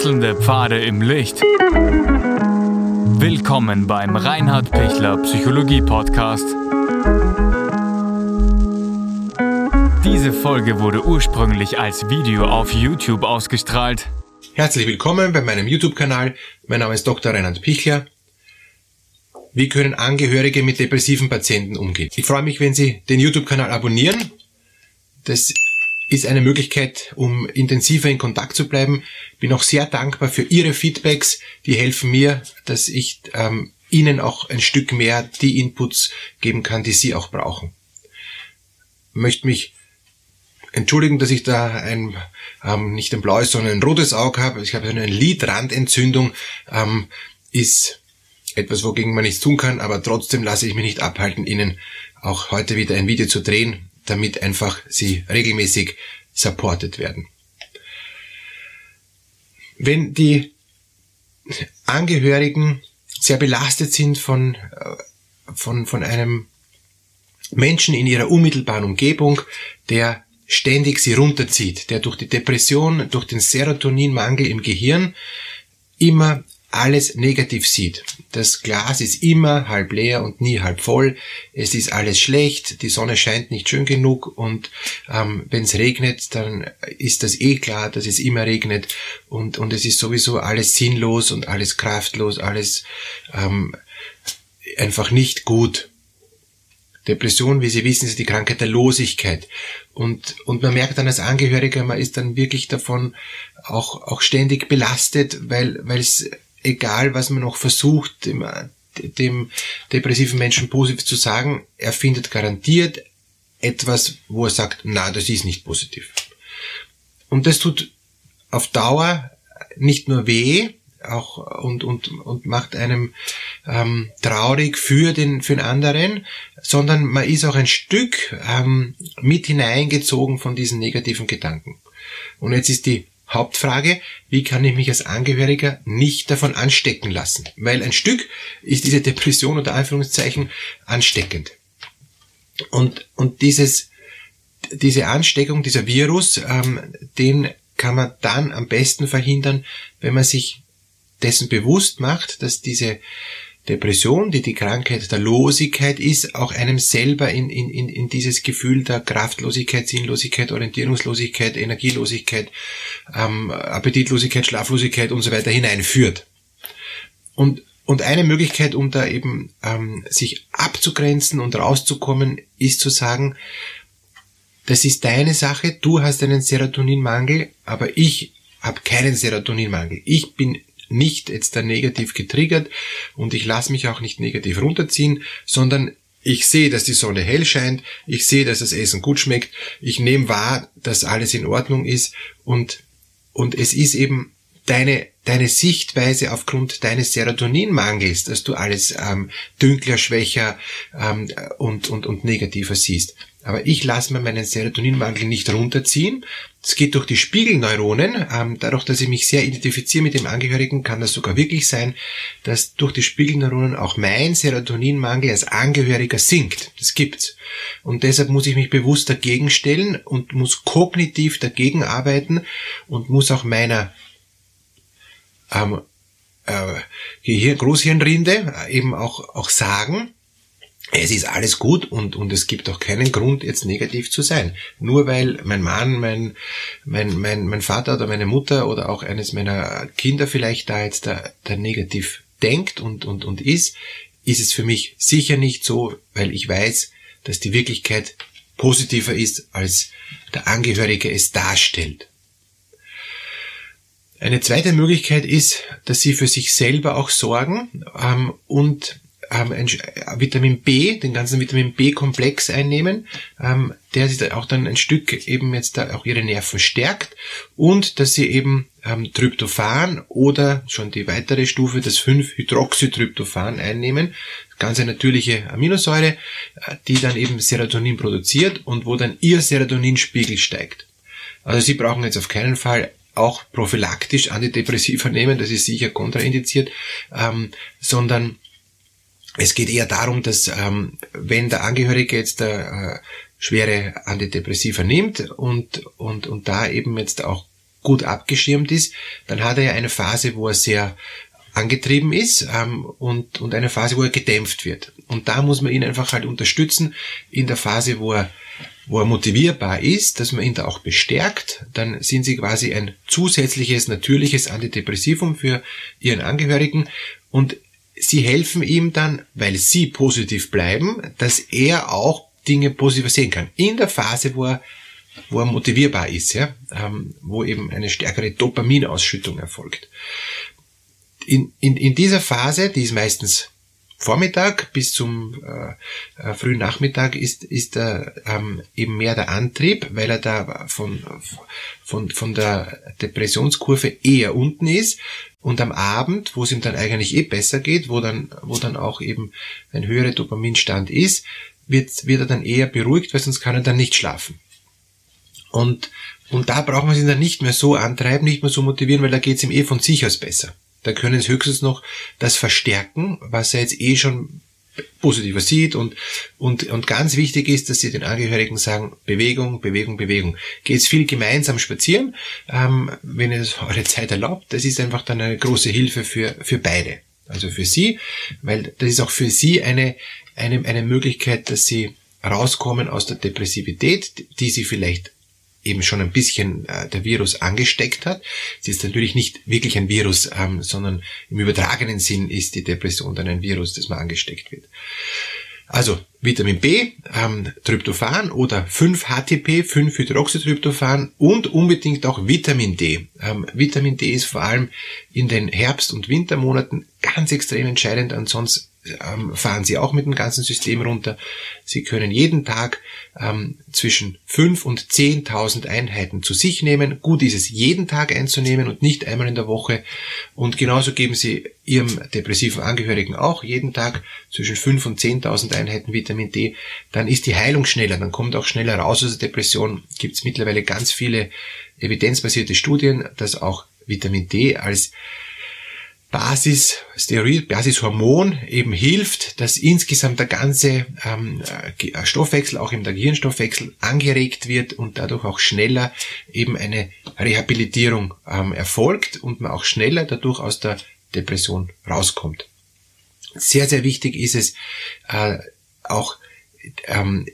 Wechselnde Pfade im Licht. Willkommen beim Reinhard Pichler Psychologie Podcast. Diese Folge wurde ursprünglich als Video auf YouTube ausgestrahlt. Herzlich willkommen bei meinem YouTube-Kanal. Mein Name ist Dr. Reinhard Pichler. Wie können Angehörige mit depressiven Patienten umgehen? Ich freue mich, wenn Sie den YouTube-Kanal abonnieren. Das ist eine Möglichkeit, um intensiver in Kontakt zu bleiben. Bin auch sehr dankbar für Ihre Feedbacks, die helfen mir, dass ich ähm, Ihnen auch ein Stück mehr die Inputs geben kann, die Sie auch brauchen. Möchte mich entschuldigen, dass ich da ein ähm, nicht ein blaues, sondern ein rotes Auge habe. Ich habe eine Lidrandentzündung, ähm, ist etwas, wogegen man nichts tun kann, aber trotzdem lasse ich mich nicht abhalten, Ihnen auch heute wieder ein Video zu drehen, damit einfach sie regelmäßig supported werden. Wenn die Angehörigen sehr belastet sind von, äh, von, von einem Menschen in ihrer unmittelbaren Umgebung, der ständig sie runterzieht, der durch die Depression, durch den Serotoninmangel im Gehirn immer alles negativ sieht. Das Glas ist immer halb leer und nie halb voll. Es ist alles schlecht, die Sonne scheint nicht schön genug und ähm, wenn es regnet, dann ist das eh klar, dass es immer regnet und, und es ist sowieso alles sinnlos und alles kraftlos, alles ähm, einfach nicht gut. Depression, wie Sie wissen, ist die Krankheit der Losigkeit. Und, und man merkt dann als Angehöriger, man ist dann wirklich davon auch, auch ständig belastet, weil, weil es egal was man noch versucht, dem, dem depressiven Menschen positiv zu sagen, er findet garantiert etwas, wo er sagt, na, das ist nicht positiv. Und das tut auf Dauer nicht nur weh, auch und, und, und macht einem ähm, traurig für den, für den anderen, sondern man ist auch ein Stück ähm, mit hineingezogen von diesen negativen Gedanken. Und jetzt ist die Hauptfrage, wie kann ich mich als Angehöriger nicht davon anstecken lassen? Weil ein Stück ist diese Depression unter Anführungszeichen ansteckend. Und, und dieses, diese Ansteckung, dieser Virus, ähm, den kann man dann am besten verhindern, wenn man sich dessen bewusst macht, dass diese Depression, die die Krankheit der Losigkeit ist, auch einem selber in, in, in, in dieses Gefühl der Kraftlosigkeit, Sinnlosigkeit, Orientierungslosigkeit, Energielosigkeit, ähm, Appetitlosigkeit, Schlaflosigkeit und so weiter hineinführt. Und, und eine Möglichkeit, um da eben ähm, sich abzugrenzen und rauszukommen, ist zu sagen, das ist deine Sache, du hast einen Serotoninmangel, aber ich habe keinen Serotoninmangel. Ich bin nicht jetzt da negativ getriggert und ich lasse mich auch nicht negativ runterziehen, sondern ich sehe, dass die Sonne hell scheint, ich sehe, dass das Essen gut schmeckt, ich nehme wahr, dass alles in Ordnung ist und, und es ist eben deine, deine Sichtweise aufgrund deines Serotoninmangels, dass du alles ähm, dünkler, schwächer ähm, und, und, und negativer siehst. Aber ich lasse mir meinen Serotoninmangel nicht runterziehen. Es geht durch die Spiegelneuronen. Ähm, dadurch, dass ich mich sehr identifiziere mit dem Angehörigen, kann das sogar wirklich sein, dass durch die Spiegelneuronen auch mein Serotoninmangel als Angehöriger sinkt. Das gibt's. Und deshalb muss ich mich bewusst dagegen stellen und muss kognitiv dagegen arbeiten und muss auch meiner ähm, äh, Großhirnrinde eben auch, auch sagen, es ist alles gut und, und es gibt auch keinen Grund, jetzt negativ zu sein. Nur weil mein Mann, mein, mein, mein, mein Vater oder meine Mutter oder auch eines meiner Kinder vielleicht da jetzt da, da negativ denkt und, und, und ist, ist es für mich sicher nicht so, weil ich weiß, dass die Wirklichkeit positiver ist, als der Angehörige es darstellt. Eine zweite Möglichkeit ist, dass sie für sich selber auch sorgen ähm, und ähm, ein, Vitamin B, den ganzen Vitamin B-Komplex einnehmen, ähm, der sich auch dann ein Stück eben jetzt da auch ihre Nerven stärkt und dass sie eben ähm, Tryptophan oder schon die weitere Stufe, das 5-Hydroxytryptophan einnehmen, ganz eine natürliche Aminosäure, äh, die dann eben Serotonin produziert und wo dann ihr Serotoninspiegel steigt. Also Sie brauchen jetzt auf keinen Fall auch prophylaktisch Antidepressiva nehmen, das ist sicher kontraindiziert, ähm, sondern es geht eher darum, dass ähm, wenn der Angehörige jetzt äh, schwere Antidepressiva nimmt und, und, und da eben jetzt auch gut abgeschirmt ist, dann hat er ja eine Phase, wo er sehr angetrieben ist ähm, und, und eine Phase, wo er gedämpft wird. Und da muss man ihn einfach halt unterstützen in der Phase, wo er, wo er motivierbar ist, dass man ihn da auch bestärkt. Dann sind sie quasi ein zusätzliches, natürliches Antidepressivum für ihren Angehörigen und sie helfen ihm dann, weil sie positiv bleiben, dass er auch Dinge positiv sehen kann. In der Phase, wo er wo er motivierbar ist, ja, ähm, wo eben eine stärkere Dopaminausschüttung erfolgt. In, in, in dieser Phase, die ist meistens Vormittag bis zum äh, äh, frühen Nachmittag ist, ist er ähm, eben mehr der Antrieb, weil er da von, von, von der Depressionskurve eher unten ist. Und am Abend, wo es ihm dann eigentlich eh besser geht, wo dann, wo dann auch eben ein höherer Dopaminstand ist, wird, wird er dann eher beruhigt, weil sonst kann er dann nicht schlafen. Und, und da braucht man sich dann nicht mehr so antreiben, nicht mehr so motivieren, weil da geht's ihm eh von sich aus besser. Da können sie höchstens noch das verstärken, was er jetzt eh schon positiver sieht und, und, und ganz wichtig ist, dass sie den Angehörigen sagen, Bewegung, Bewegung, Bewegung. Geht's viel gemeinsam spazieren, ähm, wenn es eure Zeit erlaubt. Das ist einfach dann eine große Hilfe für, für beide. Also für sie, weil das ist auch für sie eine, eine, eine Möglichkeit, dass sie rauskommen aus der Depressivität, die sie vielleicht eben schon ein bisschen äh, der Virus angesteckt hat. Es ist natürlich nicht wirklich ein Virus, ähm, sondern im übertragenen Sinn ist die Depression dann ein Virus, das man angesteckt wird. Also Vitamin B, ähm, Tryptophan oder 5-HTP, 5-Hydroxytryptophan und unbedingt auch Vitamin D. Ähm, Vitamin D ist vor allem in den Herbst- und Wintermonaten ganz extrem entscheidend, ansonsten ähm, fahren Sie auch mit dem ganzen System runter. Sie können jeden Tag ähm, zwischen 5 und 10.000 Einheiten zu sich nehmen. Gut ist es, jeden Tag einzunehmen und nicht einmal in der Woche. Und genauso geben Sie Ihrem depressiven Angehörigen auch jeden Tag zwischen 5 und 10.000 Einheiten Vitamin D. Dann ist die Heilung schneller, dann kommt auch schneller raus aus der Depression. Gibt es mittlerweile ganz viele evidenzbasierte Studien, dass auch Vitamin D als Basis, Steroid, Basishormon eben hilft, dass insgesamt der ganze ähm, äh, Stoffwechsel, auch eben der Gehirnstoffwechsel, angeregt wird und dadurch auch schneller eben eine Rehabilitierung ähm, erfolgt und man auch schneller dadurch aus der Depression rauskommt. Sehr, sehr wichtig ist es äh, auch ähm,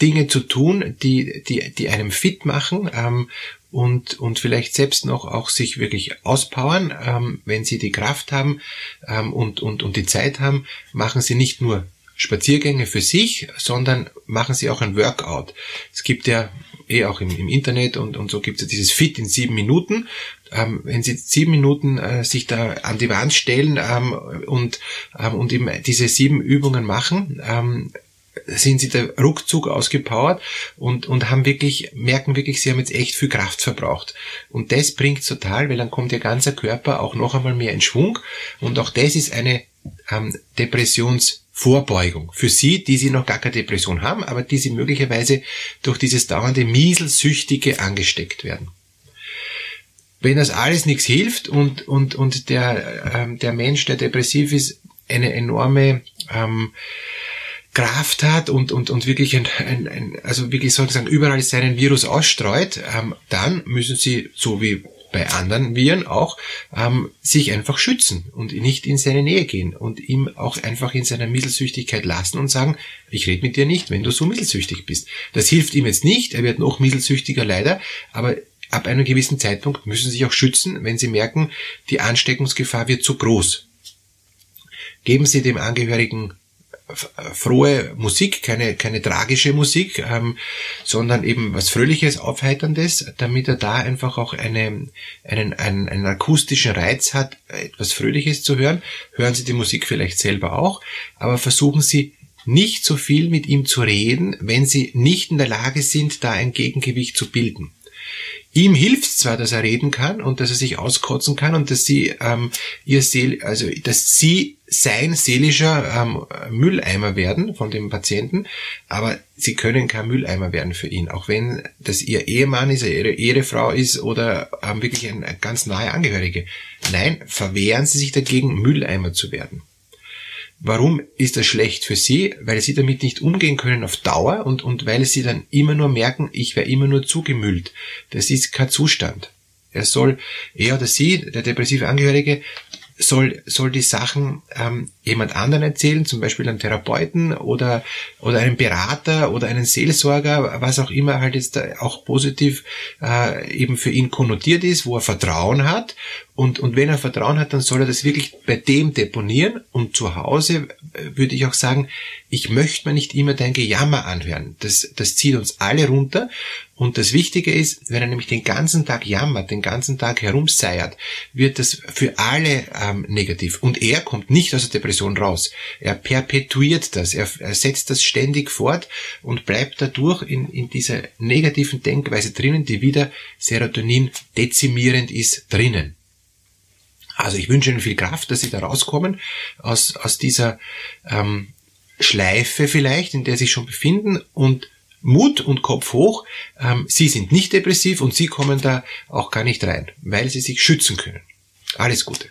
Dinge zu tun, die, die, die einem fit machen ähm, und, und vielleicht selbst noch auch sich wirklich auspowern. Ähm, wenn Sie die Kraft haben ähm, und, und, und die Zeit haben, machen Sie nicht nur Spaziergänge für sich, sondern machen Sie auch ein Workout. Es gibt ja eh auch im, im Internet und, und so gibt es ja dieses Fit in sieben Minuten. Ähm, wenn Sie sieben Minuten äh, sich da an die Wand stellen ähm, und, ähm, und eben diese sieben Übungen machen, ähm, sind sie da ruckzuck ausgepowert und, und haben wirklich, merken wirklich, sie haben jetzt echt viel Kraft verbraucht. Und das bringt total, weil dann kommt ihr ganzer Körper auch noch einmal mehr in Schwung. Und auch das ist eine ähm, Depressionsvorbeugung für sie, die sie noch gar keine Depression haben, aber die sie möglicherweise durch dieses dauernde Mieselsüchtige angesteckt werden. Wenn das alles nichts hilft und, und, und der, ähm, der Mensch, der depressiv ist, eine enorme ähm, Kraft hat und, und, und wirklich ein, ein, ein also wirklich sozusagen überall seinen Virus ausstreut, ähm, dann müssen sie, so wie bei anderen Viren auch, ähm, sich einfach schützen und nicht in seine Nähe gehen und ihm auch einfach in seiner Mittelsüchtigkeit lassen und sagen, ich rede mit dir nicht, wenn du so mittelsüchtig bist. Das hilft ihm jetzt nicht, er wird noch mittelsüchtiger leider, aber ab einem gewissen Zeitpunkt müssen sie sich auch schützen, wenn sie merken, die Ansteckungsgefahr wird zu groß. Geben Sie dem Angehörigen frohe Musik, keine, keine tragische Musik, ähm, sondern eben was Fröhliches, Aufheiterndes, damit er da einfach auch eine, einen, einen, einen akustischen Reiz hat, etwas Fröhliches zu hören. Hören Sie die Musik vielleicht selber auch, aber versuchen Sie nicht so viel mit ihm zu reden, wenn Sie nicht in der Lage sind, da ein Gegengewicht zu bilden. Ihm hilft zwar, dass er reden kann und dass er sich auskotzen kann und dass sie ähm, ihr Seel, also dass sie sein seelischer ähm, Mülleimer werden von dem Patienten, aber sie können kein Mülleimer werden für ihn, auch wenn das ihr Ehemann ist, ihre Ehefrau ist oder ähm, wirklich ein, ganz nahe Angehörige. Nein, verwehren sie sich dagegen, Mülleimer zu werden. Warum ist das schlecht für sie? Weil sie damit nicht umgehen können auf Dauer und, und weil sie dann immer nur merken, ich werde immer nur zugemüllt. Das ist kein Zustand. Er soll, er oder sie, der depressive Angehörige, soll, soll die Sachen ähm, jemand anderen erzählen, zum Beispiel einem Therapeuten oder, oder einem Berater oder einen Seelsorger, was auch immer halt jetzt auch positiv äh, eben für ihn konnotiert ist, wo er Vertrauen hat. Und, und wenn er Vertrauen hat, dann soll er das wirklich bei dem deponieren. Und zu Hause äh, würde ich auch sagen, ich möchte mir nicht immer dein Gejammer anhören. Das, das zieht uns alle runter. Und das Wichtige ist, wenn er nämlich den ganzen Tag jammert, den ganzen Tag herumseiert, wird das für alle ähm, negativ. Und er kommt nicht aus der Depression raus. Er perpetuiert das, er, er setzt das ständig fort und bleibt dadurch in, in dieser negativen Denkweise drinnen, die wieder Serotonin dezimierend ist, drinnen. Also ich wünsche Ihnen viel Kraft, dass Sie da rauskommen aus, aus dieser ähm, Schleife vielleicht, in der Sie sich schon befinden und Mut und Kopf hoch. Ähm, sie sind nicht depressiv und Sie kommen da auch gar nicht rein, weil Sie sich schützen können. Alles Gute.